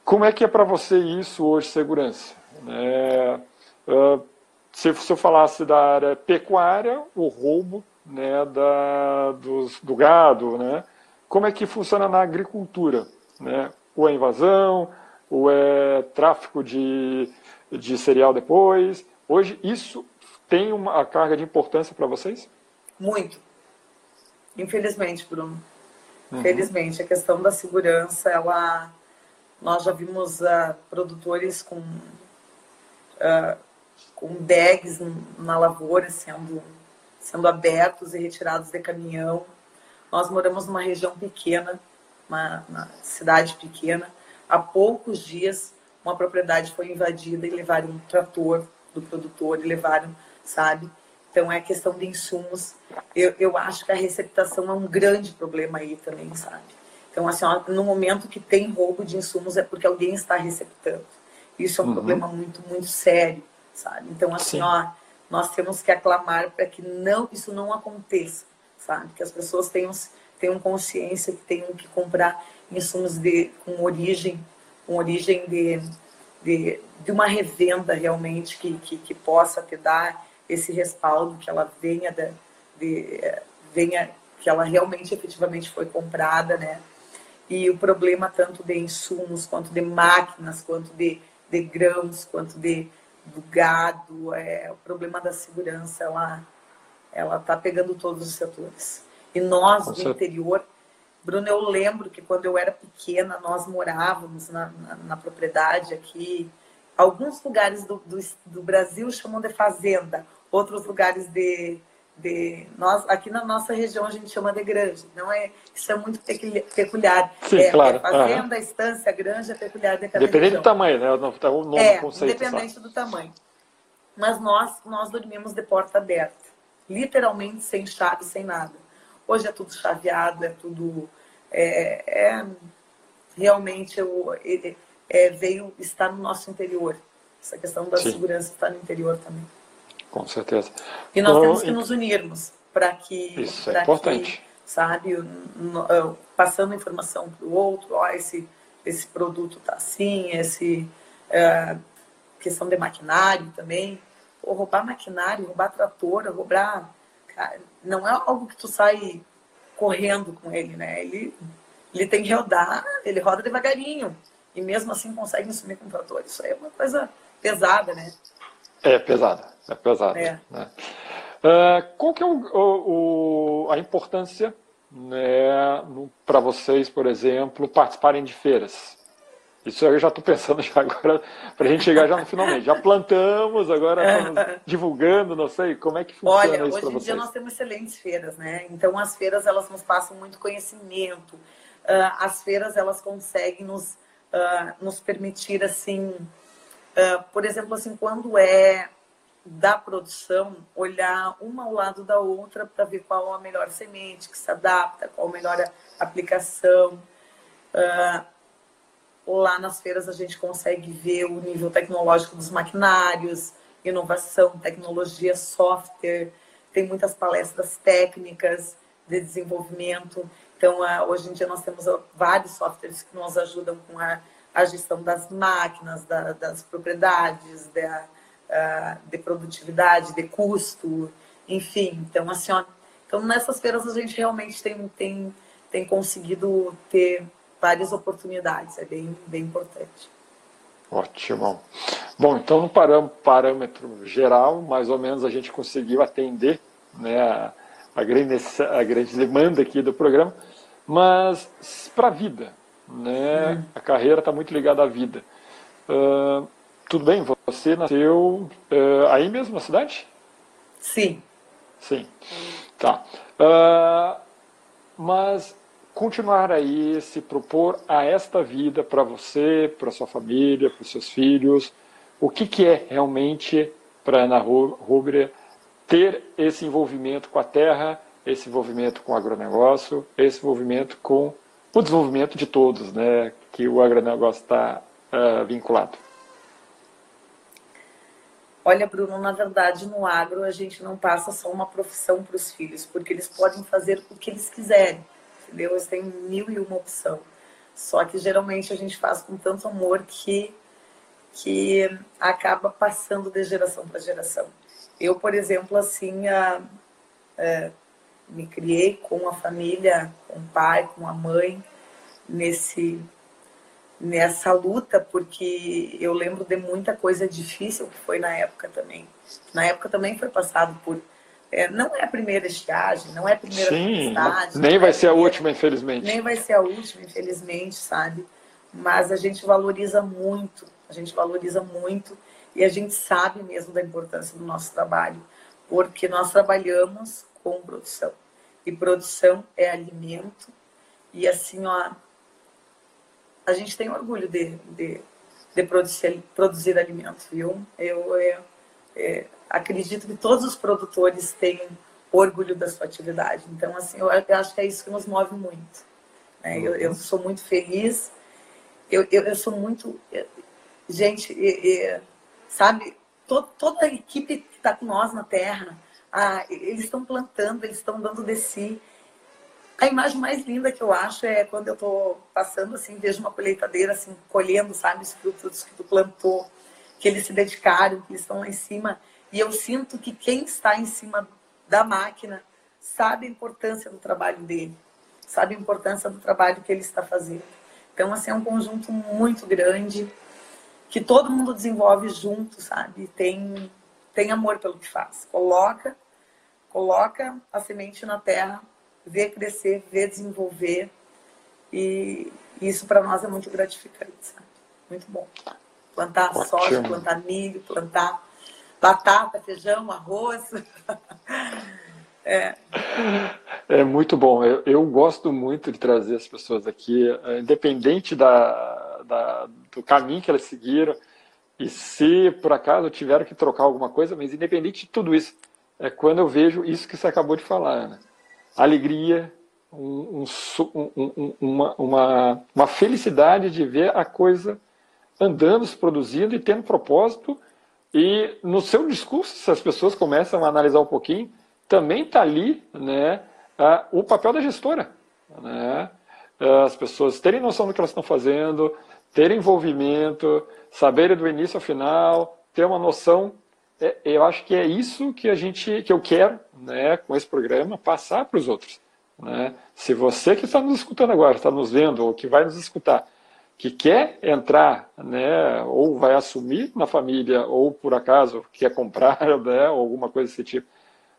Como é que é para você isso hoje, segurança? É, uh, se, se, eu falasse da área pecuária, o roubo né, da, dos, do gado, né, como é que funciona na agricultura? Né? Ou é invasão, ou é tráfico de, de cereal depois. Hoje, isso tem uma carga de importância para vocês? Muito. Infelizmente, Bruno. Uhum. Infelizmente, a questão da segurança, ela nós já vimos uh, produtores com uh, com bags na lavoura sendo sendo abertos e retirados de caminhão Nós moramos numa região pequena, uma, uma cidade pequena. Há poucos dias, uma propriedade foi invadida e levaram um trator do produtor e levaram, sabe? Então é questão de insumos. Eu, eu acho que a receptação é um grande problema aí também, sabe? Então, assim, ó, no momento que tem roubo de insumos é porque alguém está receptando. Isso é um uhum. problema muito, muito sério, sabe? Então, assim, Sim. ó, nós temos que aclamar para que não isso não aconteça, sabe? Que as pessoas tenham, tenham consciência que tenham que comprar insumos de, com origem, com origem de, de, de uma revenda realmente que, que, que possa te dar esse respaldo, que ela venha, de, de, venha que ela realmente efetivamente foi comprada, né? E o problema tanto de insumos, quanto de máquinas, quanto de, de grãos, quanto de do gado, é, o problema da segurança, ela ela está pegando todos os setores. E nós, do interior, Bruno, eu lembro que quando eu era pequena, nós morávamos na, na, na propriedade aqui. Alguns lugares do, do, do Brasil chamam de fazenda, outros lugares de, de nós aqui na nossa região a gente chama de granja não é isso é muito peculiar Sim, é, claro. É fazenda uhum. estância granja é peculiar de cada independente região. do tamanho né o nome é, conceito independente só. do tamanho mas nós nós dormimos de porta aberta literalmente sem chave sem nada hoje é tudo chaveado é tudo é, é realmente eu, ele, é, veio estar no nosso interior essa questão da Sim. segurança está no interior também com certeza. E nós temos que nos unirmos para que. Isso é importante. Que, sabe, passando informação para o outro, ó, esse, esse produto tá assim, esse. É, questão de maquinário também. Ou roubar maquinário, roubar trator, roubar. Cara, não é algo que tu sai correndo com ele, né? Ele, ele tem que rodar, ele roda devagarinho. E mesmo assim consegue sumir com o trator. Isso aí é uma coisa pesada, né? É pesada, é pesada. É. Né? Uh, qual que é o, o, a importância né, para vocês, por exemplo, participarem de feiras? Isso eu já estou pensando [laughs] já agora, para a gente chegar já no finalmente. Já plantamos, agora estamos [laughs] divulgando, não sei, como é que funciona Olha, isso para vocês? Hoje em dia nós temos excelentes feiras, né? Então as feiras, elas nos passam muito conhecimento. Uh, as feiras, elas conseguem nos, uh, nos permitir, assim, Uh, por exemplo, assim, quando é da produção, olhar uma ao lado da outra para ver qual a melhor semente que se adapta, qual a melhor aplicação. Uh, lá nas feiras a gente consegue ver o nível tecnológico dos maquinários, inovação, tecnologia, software, tem muitas palestras técnicas de desenvolvimento. Então, uh, hoje em dia nós temos vários softwares que nos ajudam com a a gestão das máquinas, da, das propriedades, da, de produtividade, de custo, enfim. Então, assim, ó, então nessas feiras a gente realmente tem, tem, tem conseguido ter várias oportunidades, é bem, bem importante. Ótimo. Bom, então no parâmetro geral, mais ou menos a gente conseguiu atender né, a, a, grande, a grande demanda aqui do programa, mas para a vida, né? Hum. A carreira está muito ligada à vida. Uh, tudo bem, você nasceu uh, aí mesmo na cidade? Sim. Sim. Tá. Uh, mas continuar aí, se propor a esta vida para você, para sua família, para os seus filhos, o que, que é realmente para Ana Rúbria ter esse envolvimento com a terra, esse envolvimento com o agronegócio, esse envolvimento com o desenvolvimento de todos, né, que o agronegócio está uh, vinculado. Olha, Bruno, na verdade, no agro a gente não passa só uma profissão para os filhos, porque eles podem fazer o que eles quiserem, entendeu? Eles têm mil e uma opção. Só que geralmente a gente faz com tanto amor que, que acaba passando de geração para geração. Eu, por exemplo, assim, a, a me criei com a família, com o pai, com a mãe, nesse nessa luta, porque eu lembro de muita coisa difícil que foi na época também. Na época também foi passado por é, não é a primeira estiagem, não é a primeira Sim, Nem vai é ser a última, infelizmente. Nem vai ser a última, infelizmente, sabe? Mas a gente valoriza muito, a gente valoriza muito e a gente sabe mesmo da importância do nosso trabalho, porque nós trabalhamos com produção. e produção é alimento. E assim, ó, a gente tem orgulho de, de, de produzir, produzir alimento, viu? Eu, eu, eu acredito que todos os produtores têm orgulho da sua atividade. Então, assim, eu, acho que é isso que nos move muito. Né? Eu, eu, sou muito feliz, eu, eu, eu sou muito. Gente, sabe, to, toda a equipe que está com nós na Terra, ah, eles estão plantando, eles estão dando de si. A imagem mais linda que eu acho é quando eu estou passando assim, vejo uma colheitadeira assim, colhendo, sabe, os frutos que tu plantou, que eles se dedicaram, que eles estão lá em cima. E eu sinto que quem está em cima da máquina sabe a importância do trabalho dele, sabe a importância do trabalho que ele está fazendo. Então, assim, é um conjunto muito grande que todo mundo desenvolve junto, sabe? Tem, tem amor pelo que faz. Coloca, coloca a semente na terra, vê crescer, vê desenvolver. E isso para nós é muito gratificante, sabe? Muito bom. Plantar Ótimo. soja, plantar milho, plantar batata, feijão, arroz. [laughs] é. é muito bom. Eu, eu, gosto muito de trazer as pessoas aqui, é, independente da, da, do caminho que elas seguiram, e se por acaso tiveram que trocar alguma coisa, mas independente de tudo isso, é quando eu vejo isso que você acabou de falar, Ana. Alegria, um, um, um, uma, uma, uma felicidade de ver a coisa andando, se produzindo e tendo propósito e no seu discurso, se as pessoas começam a analisar um pouquinho, também está ali né, o papel da gestora. Né? As pessoas terem noção do que elas estão fazendo, terem envolvimento, saberem do início ao final, ter uma noção. É, eu acho que é isso que a gente, que eu quero, né, com esse programa, passar para os outros. Né? Se você que está nos escutando agora, está nos vendo ou que vai nos escutar, que quer entrar, né, ou vai assumir na família, ou por acaso quer comprar, [laughs] né, ou alguma coisa desse tipo,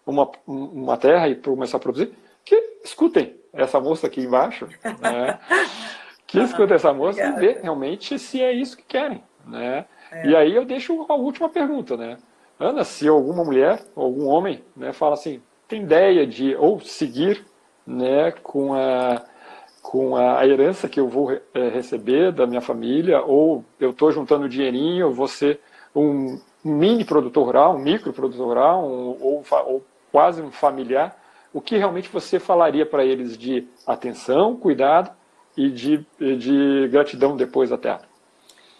uma, uma terra e começar a produzir, que escutem essa moça aqui embaixo, né, [laughs] que escutem essa moça e vê realmente se é isso que querem, né. É. E aí eu deixo a última pergunta, né, Ana, se alguma mulher, algum homem, né, fala assim, tem ideia de ou seguir, né, com a com a herança que eu vou é, receber da minha família, ou eu estou juntando dinheirinho, vou ser um mini produtor rural, um micro produtor rural, um, ou, ou quase um familiar, o que realmente você falaria para eles de atenção, cuidado e de, de gratidão depois da terra?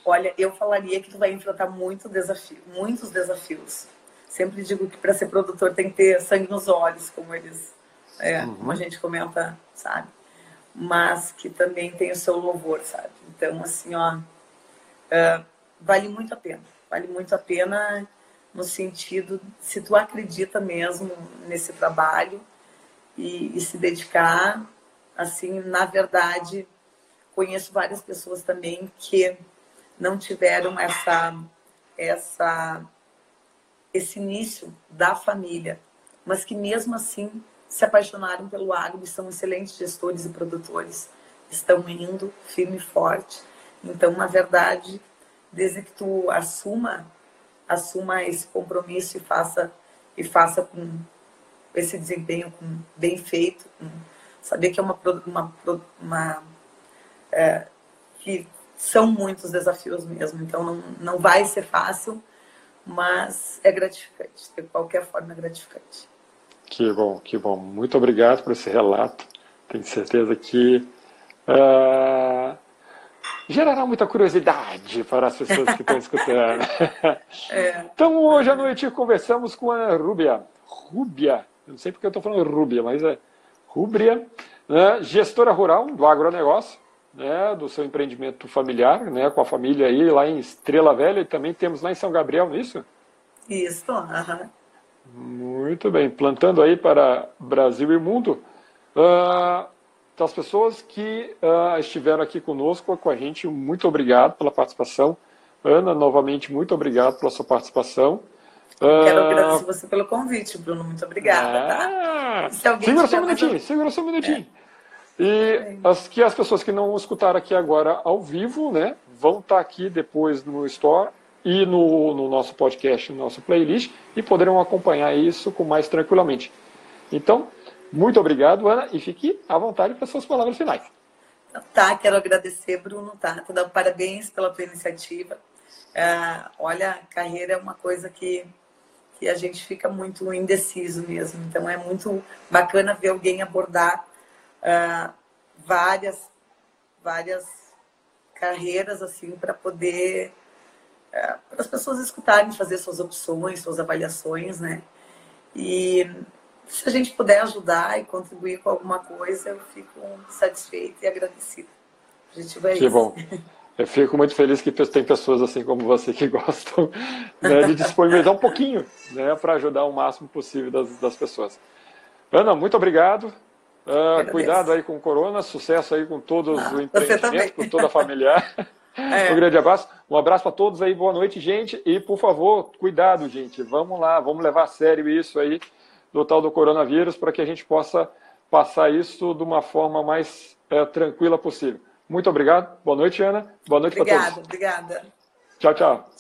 Olha, eu falaria que tu vai enfrentar muito desafio, muitos desafios. Sempre digo que para ser produtor tem que ter sangue nos olhos, como eles, é, uhum. como a gente comenta, sabe? mas que também tem o seu louvor, sabe? Então, assim, ó, uh, vale muito a pena. Vale muito a pena no sentido, se tu acredita mesmo nesse trabalho e, e se dedicar, assim, na verdade, conheço várias pessoas também que não tiveram essa, essa, esse início da família, mas que mesmo assim se apaixonaram pelo agro e são excelentes gestores e produtores. Estão indo firme e forte. Então, na verdade, desde que tu assuma, assuma esse compromisso e faça e faça com esse desempenho com, bem feito, com, saber que é uma uma, uma é, que são muitos desafios mesmo. Então, não, não vai ser fácil, mas é gratificante. De qualquer forma, é gratificante. Que bom, que bom. Muito obrigado por esse relato. Tenho certeza que uh, gerará muita curiosidade para as pessoas que estão escutando. [laughs] É. Então, hoje à noite conversamos com a Rúbia. Rúbia, não sei porque eu estou falando Rúbia, mas é Rúbia, né, gestora rural do agronegócio, né, do seu empreendimento familiar, né, com a família aí lá em Estrela Velha e também temos lá em São Gabriel, não é isso? Isso, aham. Muito bem, plantando aí para Brasil e mundo. Uh, as pessoas que uh, estiveram aqui conosco, com a gente, muito obrigado pela participação. Ana, novamente, muito obrigado pela sua participação. Quero uh, agradecer você pelo convite, Bruno. Muito obrigada. Tá? segura só um minutinho, mais... segura só um minutinho. É. E as, que as pessoas que não escutaram aqui agora ao vivo, né, vão estar aqui depois no Store e no, no nosso podcast, no nosso playlist, e poderão acompanhar isso com mais tranquilamente. Então, Muito obrigado, Ana, e fique à vontade para suas palavras finais. Tá, quero agradecer, Bruno, tá? Te dar parabéns pela tua iniciativa. É, olha, carreira é uma coisa que, que a gente fica muito indeciso mesmo. Então é muito bacana ver alguém abordar uh, várias, várias carreiras assim para poder uh, para as pessoas escutarem, fazer suas opções, suas avaliações, né? E se a gente puder ajudar e contribuir com alguma coisa, eu fico satisfeita e agradecida. A gente vai que isso. bom. [laughs] Eu fico muito feliz que tem pessoas assim como você que [laughs] gostam né, de disponibilizar um pouquinho né, para ajudar o máximo possível das, das pessoas. Ana, muito obrigado. Uh, cuidado aí com o corona, sucesso aí com todos ah, os empreendimentos, com toda a familiar. [laughs] É. Um grande abraço. Um abraço para todos aí, boa noite, gente. E, por favor, cuidado, gente. Vamos lá, vamos levar a sério isso aí do tal do coronavírus para que a gente possa passar isso de uma forma mais é, tranquila possível. Muito obrigado. Boa noite, Ana. Boa noite para todos. Obrigada, obrigada. Tchau, tchau.